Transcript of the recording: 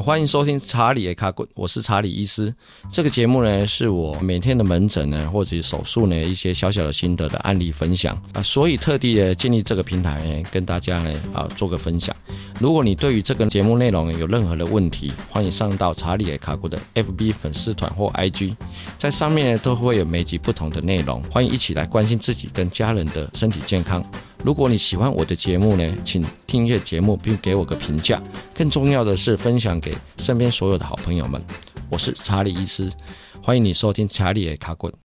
欢迎收听查理的卡滚，我是查理医师。这个节目呢，是我每天的门诊呢，或者手术呢一些小小的心得的案例分享啊，所以特地的建立这个平台呢，跟大家呢啊做个分享。如果你对于这个节目内容有任何的问题，欢迎上到查理的卡滚的 FB 粉丝团或 IG，在上面呢都会有每集不同的内容，欢迎一起来关心自己跟家人的身体健康。如果你喜欢我的节目呢，请订阅节目并给我个评价。更重要的是，分享给身边所有的好朋友们。我是查理医师，欢迎你收听查理的卡滚。